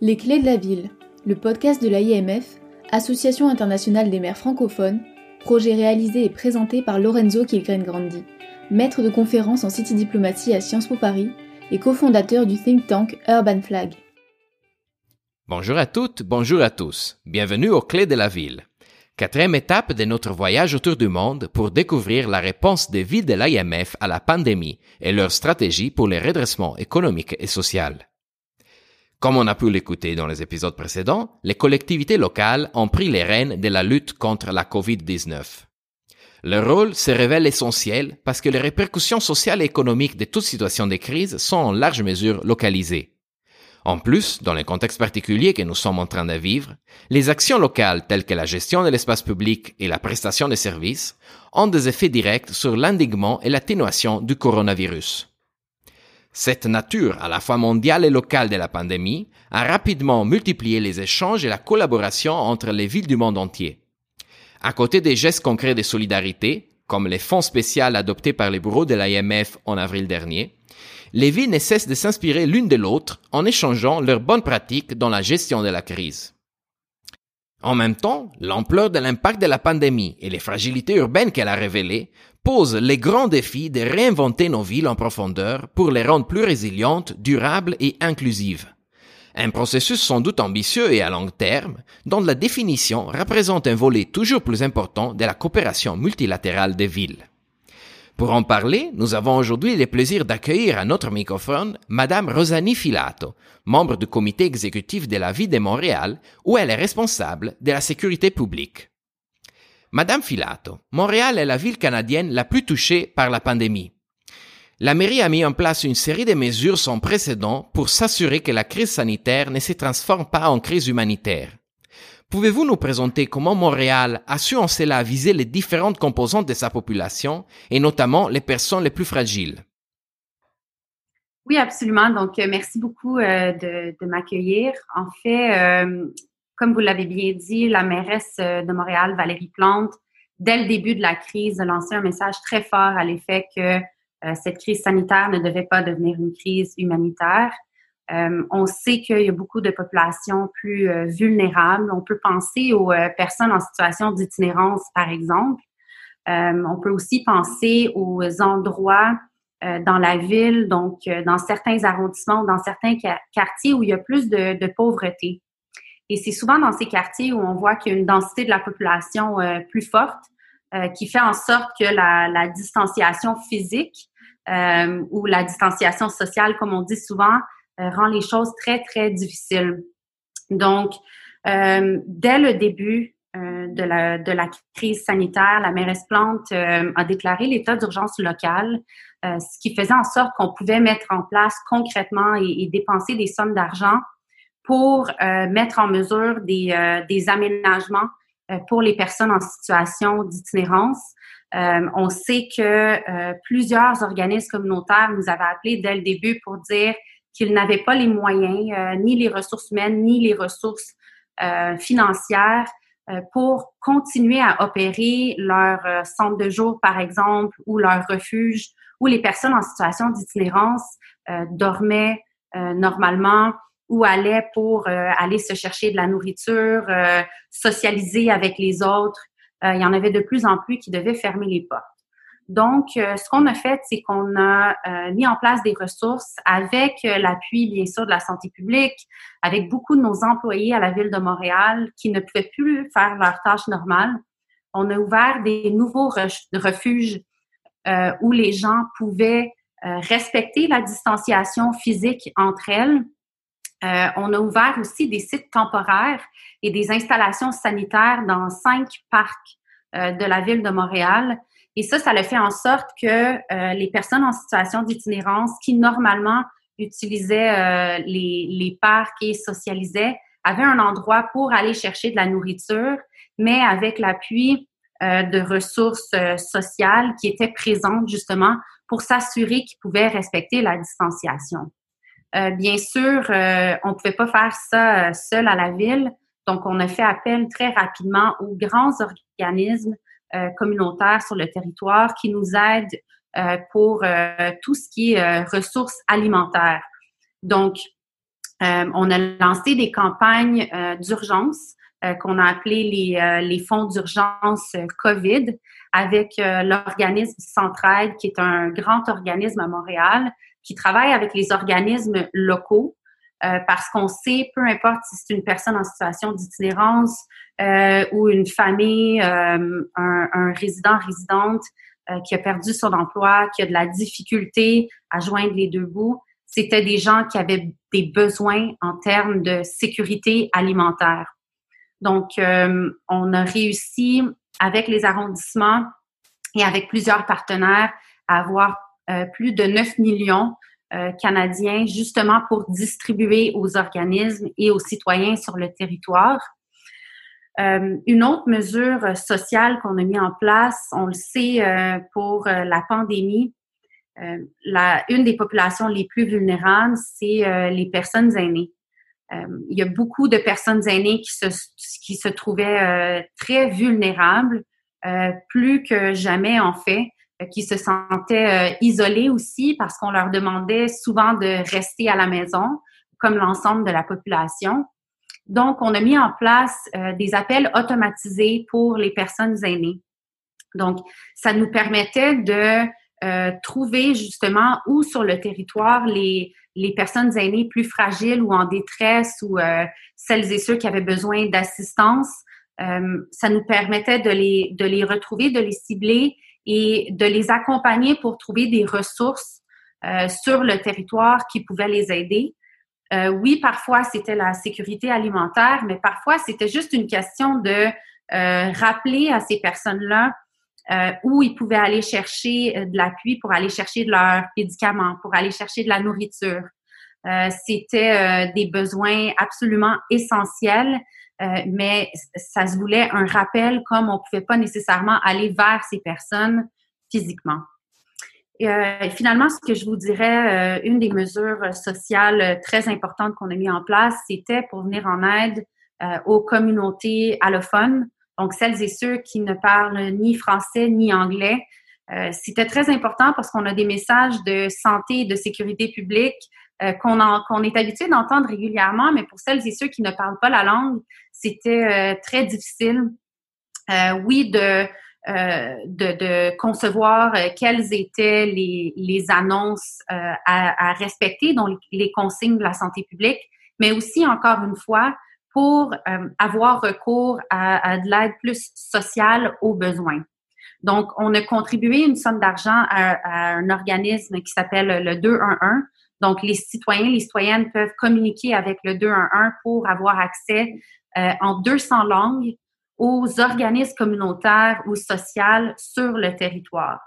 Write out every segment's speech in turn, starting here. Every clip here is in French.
Les clés de la ville, le podcast de l'AIMF, Association internationale des maires francophones, projet réalisé et présenté par Lorenzo Kilgren-Grandi, maître de conférence en city diplomatie à Sciences Po Paris et cofondateur du think tank Urban Flag. Bonjour à toutes, bonjour à tous. Bienvenue aux Clés de la ville. Quatrième étape de notre voyage autour du monde pour découvrir la réponse des villes de l'IMF à la pandémie et leur stratégie pour les redressements économiques et sociaux. Comme on a pu l'écouter dans les épisodes précédents, les collectivités locales ont pris les rênes de la lutte contre la COVID-19. Leur rôle se révèle essentiel parce que les répercussions sociales et économiques de toute situation de crise sont en large mesure localisées. En plus, dans le contexte particulier que nous sommes en train de vivre, les actions locales telles que la gestion de l'espace public et la prestation de services ont des effets directs sur l'endiguement et l'atténuation du coronavirus. Cette nature à la fois mondiale et locale de la pandémie a rapidement multiplié les échanges et la collaboration entre les villes du monde entier. À côté des gestes concrets de solidarité, comme les fonds spéciaux adoptés par les bureaux de l'IMF en avril dernier, les villes ne cessent de s'inspirer l'une de l'autre en échangeant leurs bonnes pratiques dans la gestion de la crise. En même temps, l'ampleur de l'impact de la pandémie et les fragilités urbaines qu'elle a révélées posent les grands défis de réinventer nos villes en profondeur pour les rendre plus résilientes, durables et inclusives. Un processus sans doute ambitieux et à long terme, dont la définition représente un volet toujours plus important de la coopération multilatérale des villes. Pour en parler, nous avons aujourd'hui le plaisir d'accueillir à notre microphone Madame Rosani Filato, membre du comité exécutif de la ville de Montréal, où elle est responsable de la sécurité publique. Madame Filato, Montréal est la ville canadienne la plus touchée par la pandémie. La mairie a mis en place une série de mesures sans précédent pour s'assurer que la crise sanitaire ne se transforme pas en crise humanitaire. Pouvez-vous nous présenter comment Montréal a su en cela viser les différentes composantes de sa population et notamment les personnes les plus fragiles? Oui, absolument. Donc, euh, merci beaucoup euh, de, m'accueillir. En fait, euh, comme vous l'avez bien dit, la mairesse de Montréal, Valérie Plante, dès le début de la crise, a lancé un message très fort à l'effet que cette crise sanitaire ne devait pas devenir une crise humanitaire. Euh, on sait qu'il y a beaucoup de populations plus euh, vulnérables. On peut penser aux euh, personnes en situation d'itinérance, par exemple. on peut aussi penser aux endroits dans la ville, donc dans certains arrondissements, dans certains quartiers où il y a plus de, pauvreté. Et c'est souvent dans ces quartiers où on voit qu'il y a une densité de la population plus forte, qui fait en sorte que la, la distanciation physique ou la distanciation sociale, comme on dit souvent, euh, rend les choses très, très difficiles. Donc, euh, dès le début euh, de, la, de la crise sanitaire, la mairesse Plante a déclaré l'état d'urgence local, ce qui faisait en sorte qu'on pouvait mettre en place concrètement et, dépenser des sommes d'argent pour mettre en mesure des, des aménagements pour les personnes en situation d'itinérance. on sait que plusieurs organismes communautaires nous avaient appelés dès le début pour dire qu'ils n'avaient pas les moyens, euh, ni les ressources humaines, ni les ressources euh, financières euh, pour continuer à opérer leur centre de jour, par exemple, ou leur refuge, où les personnes en situation d'itinérance dormaient normalement ou allaient pour aller se chercher de la nourriture, socialiser avec les autres. il y en avait de plus en plus qui devaient fermer les portes. Donc, euh, ce qu'on a fait, c'est qu'on a euh, mis en place des ressources avec euh, l'appui, bien sûr, de la santé publique, avec beaucoup de nos employés à la ville de Montréal qui ne pouvaient plus faire leurs tâches normales. On a ouvert des nouveaux refuges où les gens pouvaient respecter la distanciation physique entre elles. On a ouvert aussi des sites temporaires et des installations sanitaires dans cinq parcs de la ville de Montréal et ça, ça le fait en sorte que euh, les personnes en situation d'itinérance qui normalement utilisaient euh, les, les parcs et socialisaient avaient un endroit pour aller chercher de la nourriture, mais avec l'appui euh, de ressources sociales qui étaient présentes justement pour s'assurer qu'ils pouvaient respecter la distanciation. Bien sûr, on ne pouvait pas faire ça seul à la ville, donc on a fait appel très rapidement aux grands organismes euh, communautaires sur le territoire qui nous aident euh, pour euh, tout ce qui est ressources alimentaires. Donc, on a lancé des campagnes d'urgence qu'on a appelées les fonds d'urgence COVID avec l'organisme Centraide, qui est un grand organisme à Montréal qui travaille avec les organismes locaux euh, parce qu'on sait, peu importe si c'est une personne en situation d'itinérance euh, ou une famille, euh, un, un, résident, résidente qui a perdu son emploi, qui a de la difficulté à joindre les deux bouts, c'était des gens qui avaient des besoins en termes de sécurité alimentaire. Donc, on a réussi avec les arrondissements et avec plusieurs partenaires à avoir plus de 9 millions euh, canadiens justement pour distribuer aux organismes et aux citoyens sur le territoire. Euh, une autre mesure sociale qu'on a mis en place, on le sait euh, pour la pandémie, la, une des populations les plus vulnérables, c'est les personnes aînées. il y a beaucoup de personnes aînées qui se, qui se trouvaient très vulnérables, plus que jamais en fait. Euh, qui se sentaient euh, isolés aussi parce qu'on leur demandait souvent de rester à la maison, comme l'ensemble de la population. Donc, on a mis en place euh, des appels automatisés pour les personnes aînées. Donc, ça nous permettait de trouver justement où sur le territoire les, les personnes aînées plus fragiles ou en détresse ou celles et ceux qui avaient besoin d'assistance. ça nous permettait de les, de les retrouver, de les cibler et de les accompagner pour trouver des ressources euh, sur le territoire qui pouvaient les aider. Euh, oui, parfois c'était la sécurité alimentaire, mais parfois c'était juste une question de euh, rappeler à ces personnes-là où ils pouvaient aller chercher de l'appui pour aller chercher de leurs médicaments, pour aller chercher de la nourriture. c'était des besoins absolument essentiels euh, mais ça se voulait un rappel comme on ne pouvait pas nécessairement aller vers ces personnes physiquement. Euh, finalement, ce que je vous dirais, euh, une des mesures sociales très importantes qu'on a mis en place, c'était pour venir en aide aux communautés allophones, donc celles et ceux qui ne parlent ni français ni anglais. c'était très important parce qu'on a des messages de santé et de sécurité publique euh, qu'on est habitué d'entendre régulièrement, mais pour celles et ceux qui ne parlent pas la langue, c'était euh, très difficile. Euh, oui, de, de, concevoir quelles étaient les, annonces à, respecter, dont les, consignes de la santé publique, mais aussi, encore une fois, pour avoir recours à, de l'aide plus sociale aux besoins. Donc, on a contribué une somme d'argent à, un organisme qui s'appelle le 211 donc, les citoyens, les citoyennes peuvent communiquer avec le 211 pour avoir accès euh, en 200 langues aux organismes communautaires ou sociaux sur le territoire.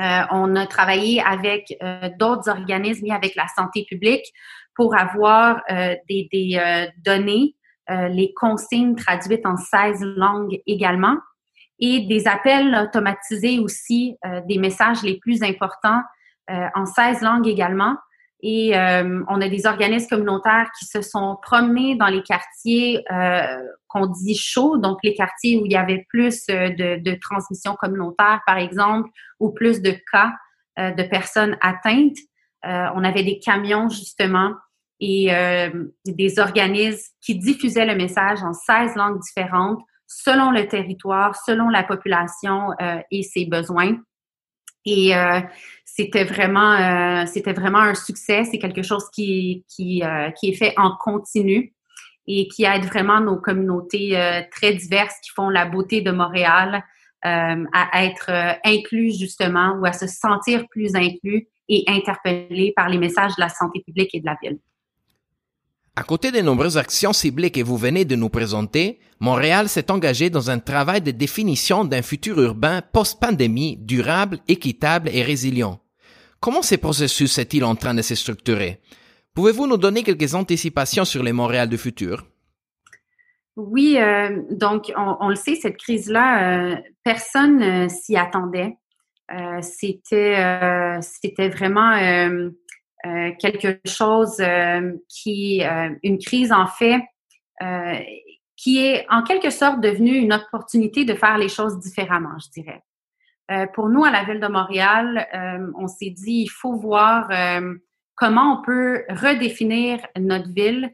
Euh, on a travaillé avec euh, d'autres organismes et avec la santé publique pour avoir des, des données, les consignes traduites en 16 langues également et des appels automatisés aussi, des messages les plus importants en 16 langues également et euh, on a des organismes communautaires qui se sont promenés dans les quartiers euh, qu'on dit chauds, donc les quartiers où il y avait plus euh, de, de transmission communautaire, par exemple, ou plus de cas de personnes atteintes. on avait des camions, justement, et des organismes qui diffusaient le message en 16 langues différentes, selon le territoire, selon la population et ses besoins. Et euh, c'était vraiment, euh, c'était vraiment un succès. C'est quelque chose qui, qui, euh, qui est fait en continu et qui aide vraiment nos communautés très diverses qui font la beauté de Montréal à être inclus justement ou à se sentir plus inclus et interpellés par les messages de la santé publique et de la ville. À côté des nombreuses actions ciblées que vous venez de nous présenter, Montréal s'est engagé dans un travail de définition d'un futur urbain post-pandémie durable, équitable et résilient. Comment ce processus est-il en train de se structurer? Pouvez-vous nous donner quelques anticipations sur les Montréal du futur? Oui, euh, donc on, le sait, cette crise-là, euh, personne ne s'y attendait. Euh, c'était, c'était vraiment euh, quelque chose euh, qui, euh, une crise en fait, qui est en quelque sorte devenue une opportunité de faire les choses différemment, je dirais. pour nous, à la Ville de Montréal, on s'est dit, il faut voir comment on peut redéfinir notre ville,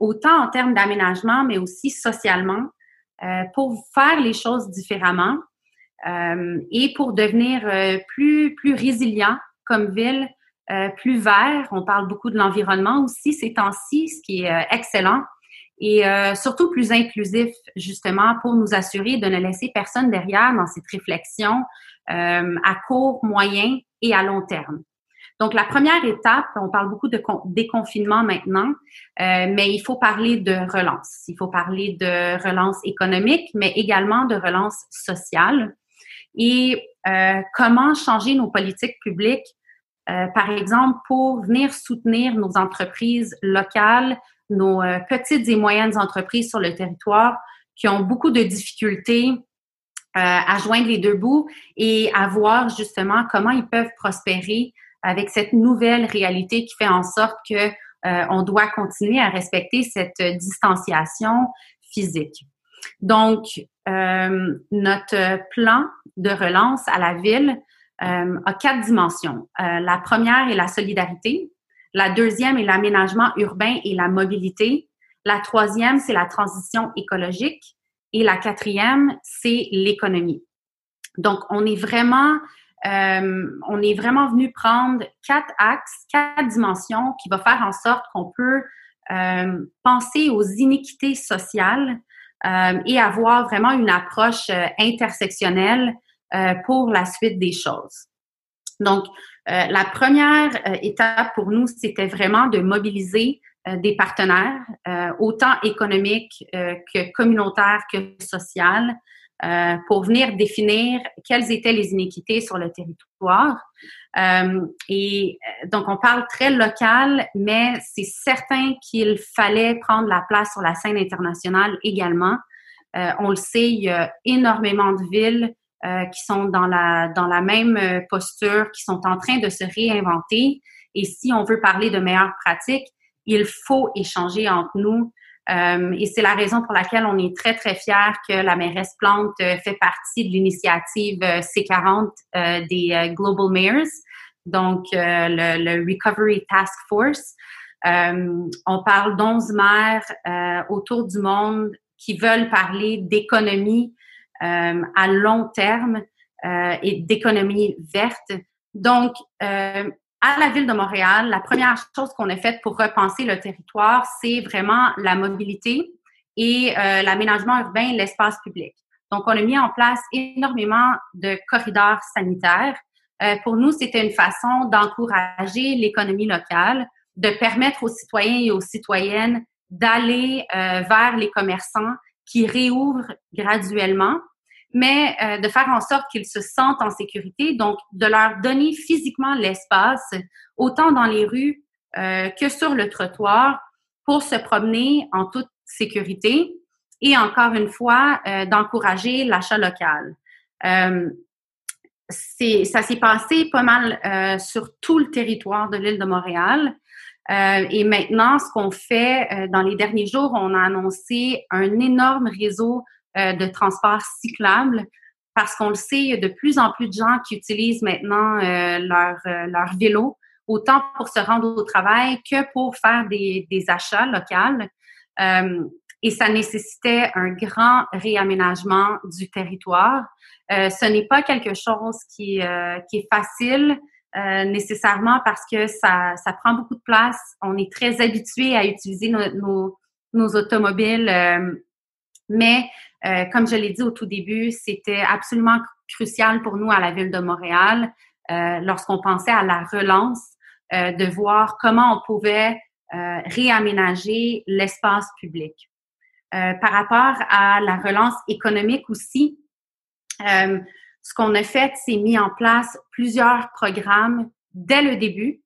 autant en termes d'aménagement, mais aussi socialement, pour faire les choses différemment et pour devenir plus, plus résilient comme ville, plus vert. On parle beaucoup de l'environnement aussi ces temps-ci, ce qui est excellent et euh, surtout plus inclusif, justement, pour nous assurer de ne laisser personne derrière dans cette réflexion euh, à court, moyen et à long terme. Donc, la première étape, on parle beaucoup de déconfinement maintenant, euh, mais il faut parler de relance. Il faut parler de relance économique, mais également de relance sociale. Et euh, comment changer nos politiques publiques, euh, par exemple, pour venir soutenir nos entreprises locales, nos euh, petites et moyennes entreprises sur le territoire qui ont beaucoup de difficultés euh, à joindre les deux bouts et à voir justement comment ils peuvent prospérer avec cette nouvelle réalité qui fait en sorte que on doit continuer à respecter cette distanciation physique. Donc, notre plan de relance à la ville a quatre dimensions. la première est la solidarité. La deuxième est l'aménagement urbain et la mobilité. La troisième, c'est la transition écologique. Et la quatrième, c'est l'économie. Donc, on est vraiment, euh, on est vraiment venu prendre quatre axes, quatre dimensions qui vont faire en sorte qu'on peut euh, penser aux iniquités sociales euh, et avoir vraiment une approche intersectionnelle pour la suite des choses. Donc, euh, la première euh, étape pour nous, c'était vraiment de mobiliser euh, des partenaires, autant économiques que communautaires que sociales, pour venir définir quelles étaient les inéquités sur le territoire. et donc, on parle très local, mais c'est certain qu'il fallait prendre la place sur la scène internationale également. on le sait, il y a énormément de villes euh, qui sont dans la, dans la même euh, posture, qui sont en train de se réinventer. Et si on veut parler de meilleures pratiques, il faut échanger entre nous. Euh, et c'est la raison pour laquelle on est très, très fiers que la mairesse Plante fait partie de l'initiative C40 des Global Mayors, donc le, le, Recovery Task Force. on parle d'11 maires autour du monde qui veulent parler d'économie euh, à long terme euh, et d'économie verte. Donc, euh, à la ville de Montréal, la première chose qu'on a faite pour repenser le territoire, c'est vraiment la mobilité et l'aménagement urbain, l'espace public. Donc, on a mis en place énormément de corridors sanitaires. pour nous, c'était une façon d'encourager l'économie locale, de permettre aux citoyens et aux citoyennes d'aller vers les commerçants qui réouvrent graduellement mais euh, de faire en sorte qu'ils se sentent en sécurité, donc de leur donner physiquement l'espace, autant dans les rues euh, que sur le trottoir, pour se promener en toute sécurité et encore une fois, euh, d'encourager l'achat local. ça s'est passé pas mal sur tout le territoire de l'île de Montréal. Et maintenant, ce qu'on fait dans les derniers jours, on a annoncé un énorme réseau euh, de transport cyclable parce qu'on le sait, il y a de plus en plus de gens qui utilisent maintenant euh, leur, euh, leur vélo, autant pour se rendre au travail que pour faire des, achats locaux. et ça nécessitait un grand réaménagement du territoire. ce n'est pas quelque chose qui est facile nécessairement parce que ça, ça prend beaucoup de place. On est très habitué à utiliser nos, automobiles mais euh, comme je l'ai dit au tout début, c'était absolument crucial pour nous à la ville de Montréal, euh, lorsqu'on pensait à la relance, euh, de voir comment on pouvait réaménager l'espace public. par rapport à la relance économique aussi, ce qu'on a fait, c'est mis en place plusieurs programmes dès le début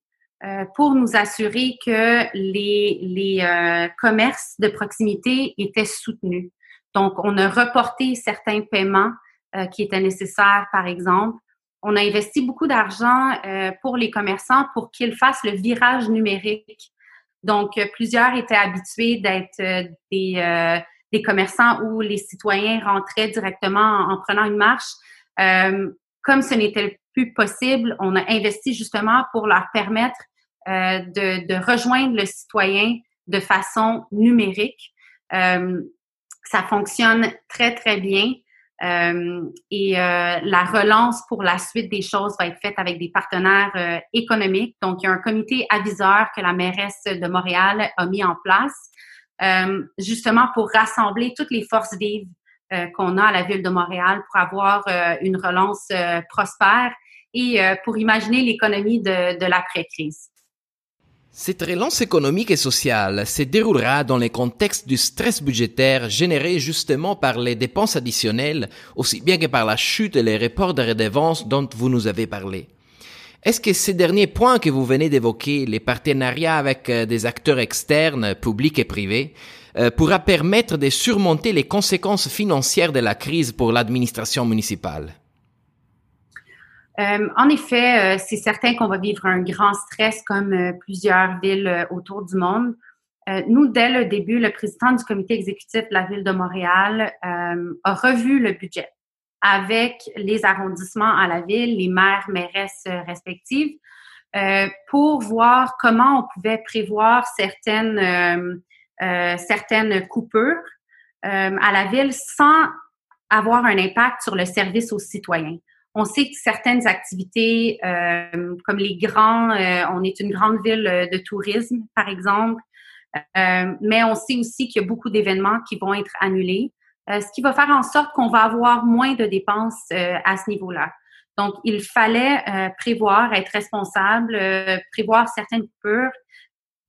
pour nous assurer que les, les commerces de proximité étaient soutenus. Donc, on a reporté certains paiements euh, qui étaient nécessaires, par exemple. On a investi beaucoup d'argent euh, pour les commerçants pour qu'ils fassent le virage numérique. Donc, euh, plusieurs étaient habitués d'être des, des, commerçants où les citoyens rentraient directement en, prenant une marche. Comme ce n'était plus possible, on a investi justement pour leur permettre de, de, rejoindre le citoyen de façon numérique. ça fonctionne très, très bien. Euh, et euh, la relance pour la suite des choses va être faite avec des partenaires euh, économiques. Donc, il y a un comité aviseur que la mairesse de Montréal a mis en place, justement pour rassembler toutes les forces vives qu'on a à la ville de Montréal pour avoir une relance prospère et pour imaginer l'économie de, de l'après-crise. Cette relance économique et sociale se déroulera dans le contexte du stress budgétaire généré justement par les dépenses additionnelles, aussi bien que par la chute et les reports de redevances dont vous nous avez parlé. Est-ce que ces derniers points que vous venez d'évoquer, les partenariats avec euh, des acteurs externes, publics et privés, euh, pourra permettre de surmonter les conséquences financières de la crise pour l'administration municipale? Euh, en effet, euh, c'est certain qu'on va vivre un grand stress comme plusieurs villes autour du monde. nous, dès le début, le président du comité exécutif de la ville de Montréal a revu le budget avec les arrondissements à la ville, les maires, mairesses respectives, pour voir comment on pouvait prévoir certaines, certaines coupures à la ville sans avoir un impact sur le service aux citoyens. On sait que certaines activités, euh, comme les grands, euh, on est une grande ville euh, de tourisme, par exemple, mais on sait aussi qu'il y a beaucoup d'événements qui vont être annulés, ce qui va faire en sorte qu'on va avoir moins de dépenses à ce niveau-là. Donc, il fallait prévoir, être responsable, prévoir certaines coupures,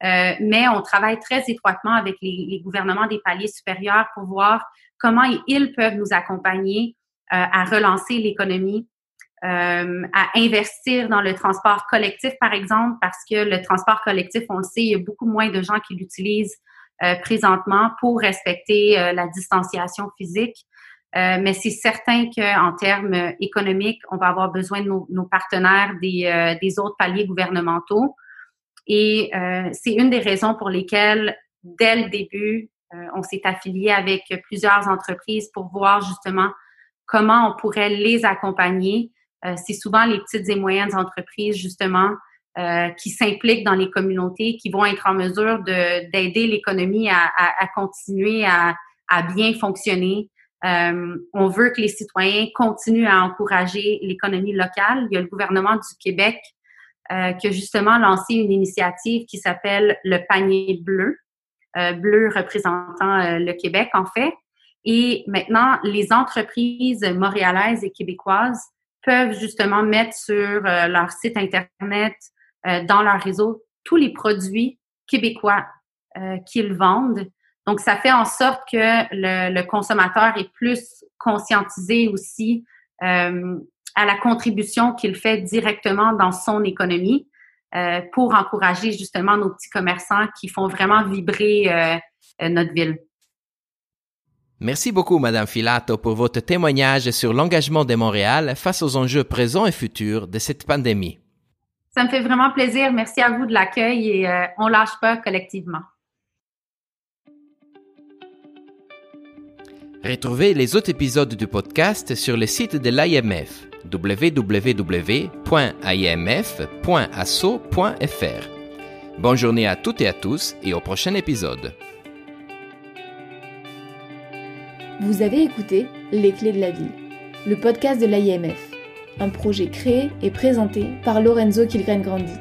mais on travaille très étroitement avec les, gouvernements des paliers supérieurs pour voir comment ils peuvent nous accompagner à relancer l'économie euh, à investir dans le transport collectif, par exemple, parce que le transport collectif, on le sait, il y a beaucoup moins de gens qui l'utilisent euh, présentement pour respecter euh, la distanciation physique. mais c'est certain qu'en termes économiques, on va avoir besoin de nos, partenaires des, autres paliers gouvernementaux. Et c'est une des raisons pour lesquelles, dès le début, on s'est affilié avec plusieurs entreprises pour voir justement comment on pourrait les accompagner euh, c'est souvent les petites et moyennes entreprises, justement, euh, qui s'impliquent dans les communautés, qui vont être en mesure d'aider l'économie à, continuer à, bien fonctionner. Euh, on veut que les citoyens continuent à encourager l'économie locale. Il y a le gouvernement du Québec qui a justement lancé une initiative qui s'appelle le panier bleu, bleu représentant le Québec en fait. Et maintenant, les entreprises montréalaises et québécoises peuvent justement mettre sur euh, leur site Internet, euh, dans leur réseau, tous les produits québécois euh, qu'ils vendent. Donc, ça fait en sorte que le, consommateur est plus conscientisé aussi à la contribution qu'il fait directement dans son économie pour encourager justement nos petits commerçants qui font vraiment vibrer notre ville. Merci beaucoup, Madame Filato, pour votre témoignage sur l'engagement de Montréal face aux enjeux présents et futurs de cette pandémie. Ça me fait vraiment plaisir. Merci à vous de l'accueil et euh, on lâche pas collectivement. Retrouvez les autres épisodes du podcast sur le site de l'IMF www.imf.asso.fr. Bonne journée à toutes et à tous et au prochain épisode. Vous avez écouté Les Clés de la Ville, le podcast de l'IMF, un projet créé et présenté par Lorenzo Kilgren Grandi.